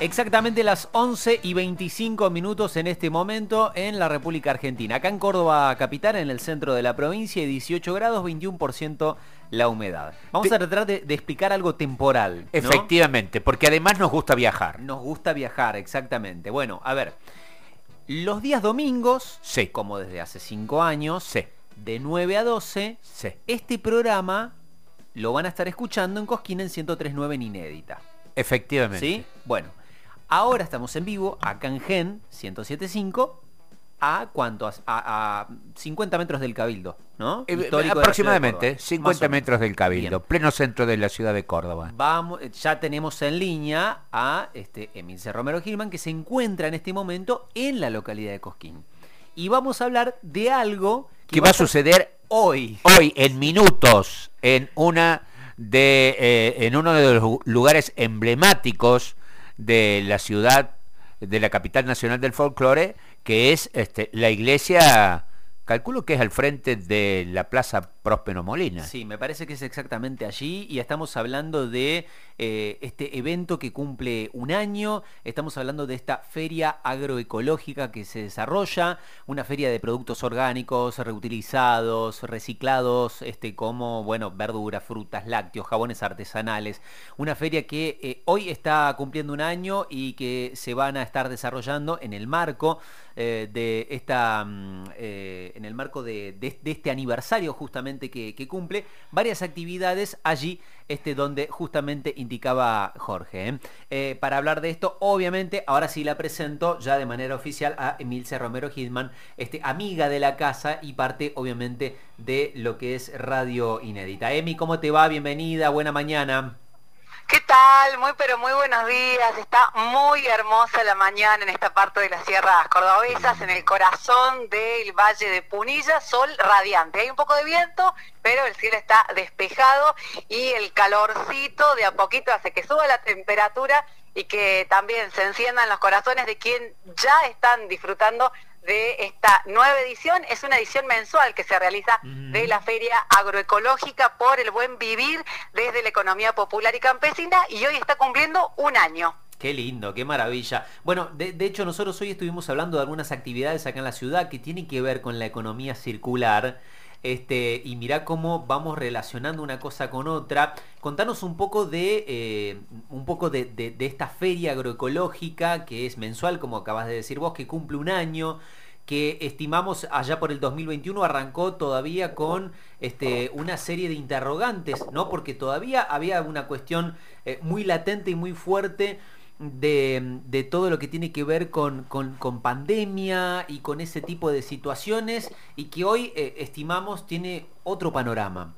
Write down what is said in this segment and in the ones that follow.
Exactamente las 11 y 25 minutos en este momento en la República Argentina. Acá en Córdoba Capital, en el centro de la provincia, 18 grados, 21% la humedad. Vamos a tratar de, explicar algo temporal. Efectivamente, porque además nos gusta viajar. Nos gusta viajar, exactamente. Bueno, a ver, los días domingos, sí. como desde hace 5 años, sí. de 9 a 12, sí. este programa lo van a estar escuchando en Cosquín en 103.9 en Inédita. Efectivamente. ¿Sí? Bueno, Ahora estamos en vivo, acá en Gen 1075, a cuánto? A, 50 metros del Cabildo, ¿no? Eh, aproximadamente, 50 metros del Cabildo, pleno centro de la ciudad de Córdoba. Vamos, ya tenemos en línea a este Emilce Romero Gilman, que se encuentra en este momento en la localidad de Cosquín. Y vamos a hablar de algo que, va a suceder hoy. Hoy, en minutos, en una de eh, en uno de los lugares emblemáticos de la ciudad, de la capital nacional del folclore, que es este, la iglesia Calculo que es al frente de la Plaza Próspero Molina. Sí, me parece que es exactamente allí y estamos hablando de eh, este evento que cumple un año, estamos hablando de esta feria agroecológica que se desarrolla, una feria de productos orgánicos, reutilizados, reciclados, este, como bueno, verduras, frutas, lácteos, jabones artesanales, una feria que eh, hoy está cumpliendo un año y que se van a estar desarrollando en el marco eh, de esta mm, en el marco de, este aniversario justamente que, cumple, varias actividades allí este, donde justamente indicaba Jorge. ¿eh? Eh, para hablar de esto, obviamente, ahora sí la presento ya de manera oficial a Emilce Romero Hidman, este, amiga de la casa y parte obviamente de lo que es Radio Inédita. Emi, ¿cómo te va? Bienvenida, buena mañana. ¿Qué tal? Muy pero muy buenos días. Está muy hermosa la mañana en esta parte de las sierras cordobesas, en el corazón del Valle de Punilla, sol radiante. Hay un poco de viento, pero el cielo está despejado y el calorcito de a poquito hace que suba la temperatura y que también se enciendan los corazones de quien ya están disfrutando de esta nueva edición. Es una edición mensual que se realiza de la Feria Agroecológica por el Buen Vivir desde la economía popular y campesina y hoy está cumpliendo un año. Qué lindo, qué maravilla. Bueno, de, hecho nosotros hoy estuvimos hablando de algunas actividades acá en la ciudad que tienen que ver con la economía circular. Este, y mirá cómo vamos relacionando una cosa con otra. Contanos un poco de eh, un poco de, de, esta feria agroecológica que es mensual, como acabas de decir vos, que cumple un año que estimamos allá por el 2021 arrancó todavía con este, una serie de interrogantes, ¿no? Porque todavía había una cuestión eh, muy latente y muy fuerte de, todo lo que tiene que ver con, con, pandemia y con ese tipo de situaciones y que hoy eh, estimamos tiene otro panorama.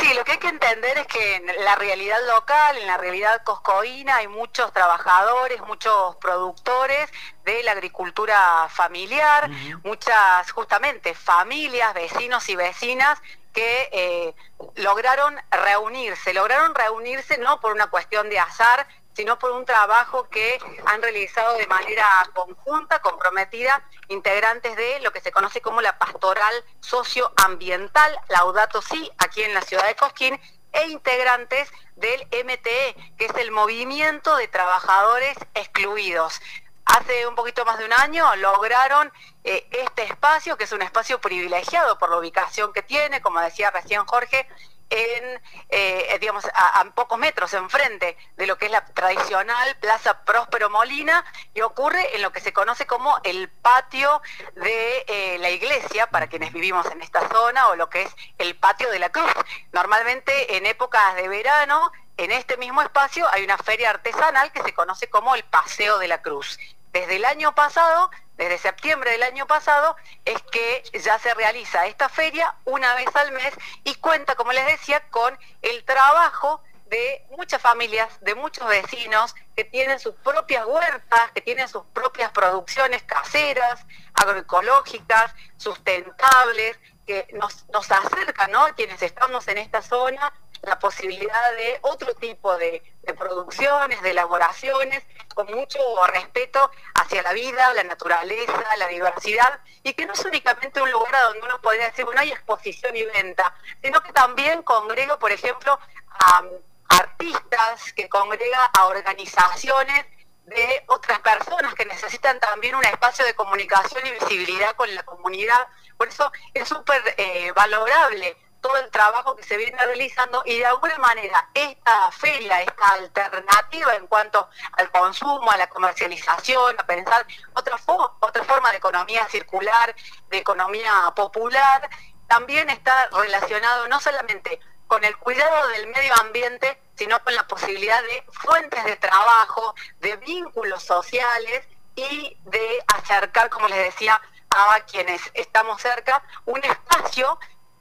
Sí, lo que hay que entender es que en la realidad local, en la realidad coscoína, hay muchos trabajadores, muchos productores de la agricultura familiar, muchas justamente familias, vecinos y vecinas que eh, lograron reunirse, lograron reunirse no por una cuestión de azar, sino por un trabajo que han realizado de manera conjunta, comprometida, integrantes de lo que se conoce como la pastoral socioambiental, Laudato Si, aquí en la ciudad de Cosquín, e integrantes del MTE, que es el Movimiento de Trabajadores Excluidos. Hace un poquito más de un año lograron eh, este espacio, que es un espacio privilegiado por la ubicación que tiene, como decía recién Jorge, en, eh, digamos, a, pocos metros enfrente de lo que es la tradicional Plaza Próspero Molina y ocurre en lo que se conoce como el patio de eh, la iglesia para quienes vivimos en esta zona o lo que es el patio de la cruz. Normalmente en épocas de verano, en este mismo espacio hay una feria artesanal que se conoce como el Paseo de la Cruz. Desde el año pasado desde septiembre del año pasado, es que ya se realiza esta feria una vez al mes y cuenta, como les decía, con el trabajo de muchas familias, de muchos vecinos que tienen sus propias huertas, que tienen sus propias producciones caseras, agroecológicas, sustentables, que nos, nos acercan, ¿no? Quienes estamos en esta zona, la posibilidad de otro tipo de, producciones, de elaboraciones, con mucho respeto hacia la vida, la naturaleza, la diversidad, y que no es únicamente un lugar donde uno podría decir, bueno, hay exposición y venta, sino que también congrega, por ejemplo, a artistas, que congrega a organizaciones de otras personas que necesitan también un espacio de comunicación y visibilidad con la comunidad. Por eso es súper eh, valorable todo el trabajo que se viene realizando y de alguna manera esta feria, esta alternativa en cuanto al consumo, a la comercialización, a pensar otra, otra forma de economía circular, de economía popular, también está relacionado no solamente con el cuidado del medio ambiente, sino con la posibilidad de fuentes de trabajo, de vínculos sociales y de acercar, como les decía, a quienes estamos cerca, un espacio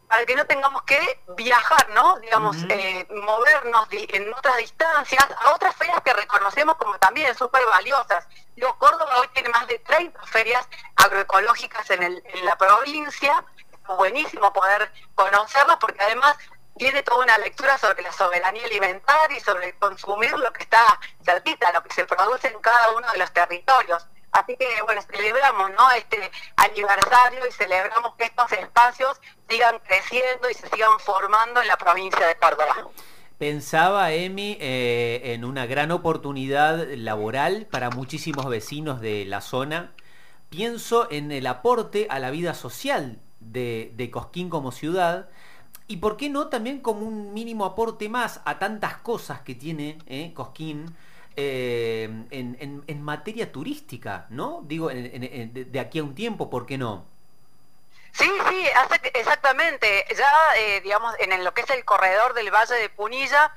para que no tengamos que viajar, ¿no? Digamos, eh, movernos en otras distancias, a otras ferias que reconocemos como también súper valiosas. Digo, Córdoba hoy tiene más de 30 ferias agroecológicas en, en la provincia, es buenísimo poder conocerlas porque además tiene toda una lectura sobre la soberanía alimentaria y sobre consumir lo que está cerquita, lo que se produce en cada uno de los territorios. Así que, bueno, celebramos ¿no? este aniversario y celebramos que estos espacios sigan creciendo y se sigan formando en la provincia de Córdoba. Pensaba, Emi, eh, en una gran oportunidad laboral para muchísimos vecinos de la zona. Pienso en el aporte a la vida social de, Cosquín como ciudad y por qué no también como un mínimo aporte más a tantas cosas que tiene eh, Cosquín eh, en, materia turística, ¿no? Digo, de aquí a un tiempo, ¿por qué no? Sí, sí, exactamente. Ya, eh, digamos, en lo que es el corredor del Valle de Punilla,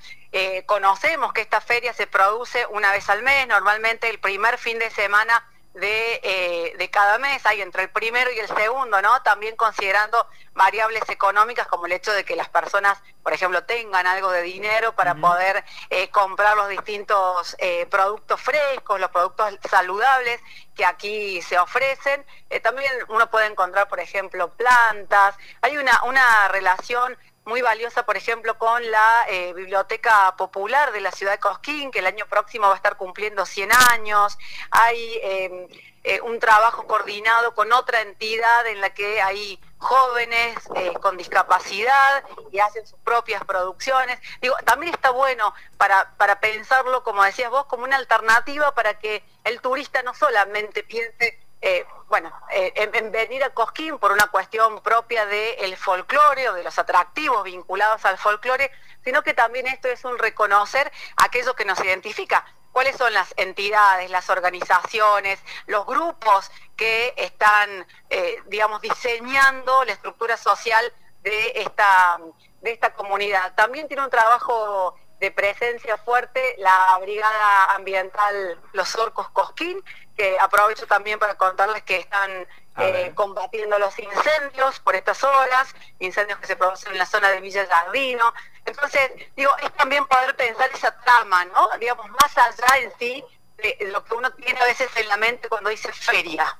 conocemos que esta feria se produce una vez al mes, normalmente el primer fin de semana de, eh, de, cada mes, hay entre el primero y el segundo, ¿no? También considerando variables económicas como el hecho de que las personas, por ejemplo, tengan algo de dinero para poder eh, comprar los distintos eh, productos frescos, los productos saludables que aquí se ofrecen. también uno puede encontrar, por ejemplo, plantas. Hay una, una relación muy valiosa, por ejemplo, con la eh, Biblioteca Popular de la ciudad de Cosquín, que el año próximo va a estar cumpliendo 100 años. Hay em, eh, un trabajo coordinado con otra entidad en la que hay jóvenes eh, con discapacidad y hacen sus propias producciones. Digo, también está bueno para, para pensarlo, como decías vos, como una alternativa para que el turista no solamente piense eh, bueno, eh, en, venir a Cosquín por una cuestión propia del folclore o de los atractivos vinculados al folclore, sino que también esto es un reconocer aquello que nos identifica. ¿Cuáles son las entidades, las organizaciones, los grupos que están, eh, digamos, diseñando la estructura social de esta, de esta comunidad? También tiene un trabajo de presencia fuerte la Brigada Ambiental Los Orcos Cosquín, que aprovecho también para contarles que están eh, combatiendo los incendios por estas horas, incendios que se producen en la zona de Villa Jardino. Entonces, digo, es también poder pensar esa trama, ¿no? Digamos, más allá en sí de lo que uno tiene a veces en la mente cuando dice feria.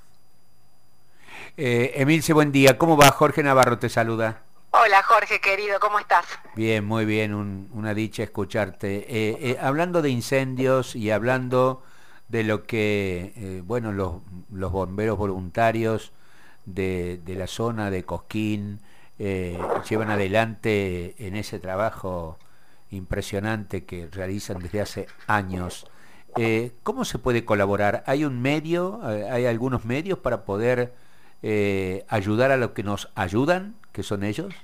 Eh, Emilce, buen día. ¿Cómo va? Jorge Navarro te saluda. Hola Jorge, querido, ¿cómo estás? Bien, muy bien, una dicha escucharte. Eh, eh, hablando de incendios y hablando de lo que, eh, bueno, los, bomberos voluntarios de, de, la zona de Cosquín llevan adelante en ese trabajo impresionante que realizan desde hace años. ¿Cómo se puede colaborar? ¿Hay un medio, hay algunos medios para poder ayudar a los que nos ayudan? Que son ellos?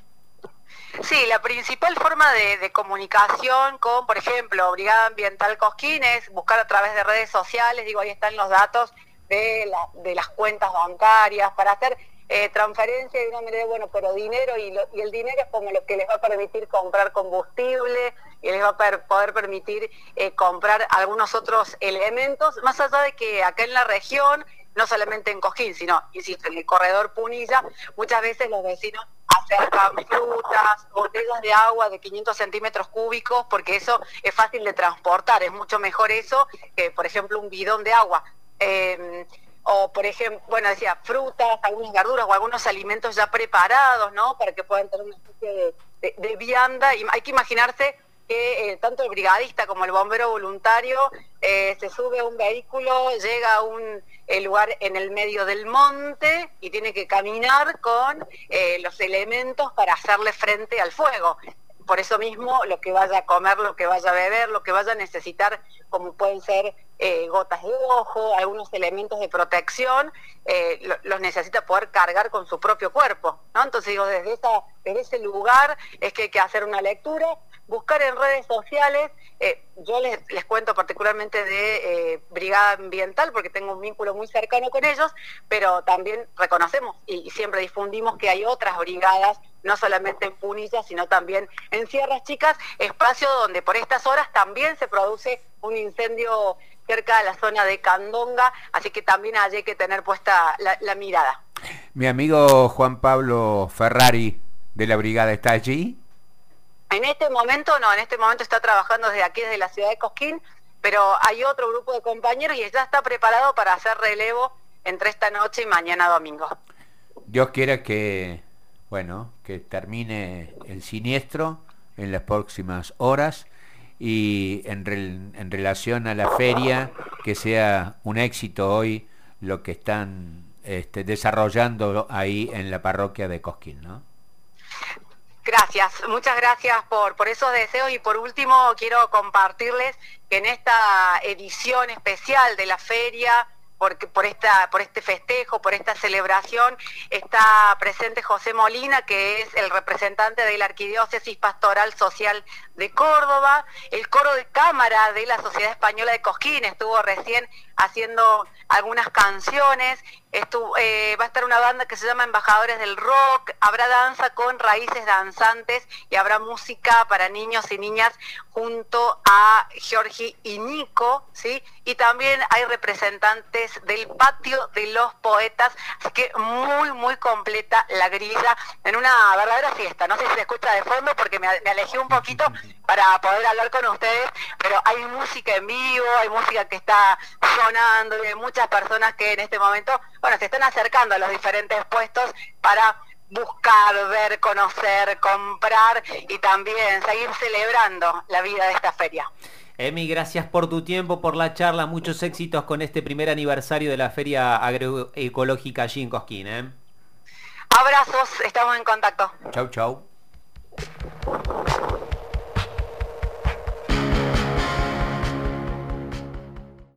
Sí, la principal forma de, comunicación con, por ejemplo, Brigada Ambiental Cosquín es buscar a través de redes sociales, digo, ahí están los datos de, las cuentas bancarias para hacer eh, transferencia de una manera, bueno, pero dinero y, el dinero es como lo que les va a permitir comprar combustible y les va a poder permitir eh, comprar algunos otros elementos, más allá de que acá en la región no solamente en Cojín, sino, insisto, en el corredor Punilla, muchas veces los vecinos acercan frutas, botellas de agua de 500 centímetros cúbicos, porque eso es fácil de transportar, es mucho mejor eso que, por ejemplo, un bidón de agua. Em, o, por ejemplo, bueno, decía, frutas, algunas verduras o algunos alimentos ya preparados, ¿no? Para que puedan tener una especie de vianda. Y hay que imaginarse que eh, tanto el brigadista como el bombero voluntario eh, se sube a un vehículo, llega a un eh, lugar en el medio del monte y tiene que caminar con los elementos para hacerle frente al fuego. por eso mismo lo que vaya a comer, lo que vaya a beber, lo que vaya a necesitar, como pueden ser gotas de ojo, algunos elementos de protección, los necesita poder cargar con su propio cuerpo. Entonces digo, desde, esa, desde ese lugar es que hay que hacer una lectura, buscar en redes sociales, eh, yo les, cuento particularmente de Brigada Ambiental porque tengo un vínculo muy cercano con ellos, pero también reconocemos y, siempre difundimos que hay otras brigadas no solamente en Punilla, sino también en Sierras Chicas, espacio donde por estas horas también se produce un incendio cerca de la zona de Candonga, así que también hay que tener puesta la, mirada. Mi amigo Juan Pablo Ferrari de la brigada está allí. En este momento no, en este momento está trabajando desde aquí, desde la ciudad de Cosquín, pero hay otro grupo de compañeros y ya está preparado para hacer relevo entre esta noche y mañana domingo. Dios quiera que, bueno, que termine el siniestro en las próximas horas y en, en relación a la feria, que sea un éxito hoy lo que están este, desarrollando ahí en la parroquia de Cosquín, ¿no? Gracias, muchas gracias por, por esos deseos y por último quiero compartirles que en esta edición especial de la feria porque por esta por este festejo, por esta celebración está presente José Molina, que es el representante de la Arquidiócesis Pastoral Social de Córdoba, el coro de cámara de la Sociedad Española de Cosquín estuvo recién haciendo algunas canciones, eh, va a estar una banda que se llama Embajadores del Rock, habrá danza con raíces danzantes y habrá música para niños y niñas junto a Georgi y Nico, ¿sí? Y también hay representantes del patio de los poetas, así que muy, muy completa la grilla en una verdadera fiesta. No sé si se escucha de fondo porque me, me alejé un poquito para poder hablar con ustedes, pero hay música en vivo, hay música que está y hay muchas personas que en este momento, bueno, se están acercando a los diferentes puestos para buscar, ver, conocer, comprar y también seguir celebrando la vida de esta feria. Emi, gracias por tu tiempo, por la charla, muchos éxitos con este primer aniversario de la Feria Agroecológica allí en Cosquín. ¿eh? Abrazos, estamos en contacto. Chau, chau.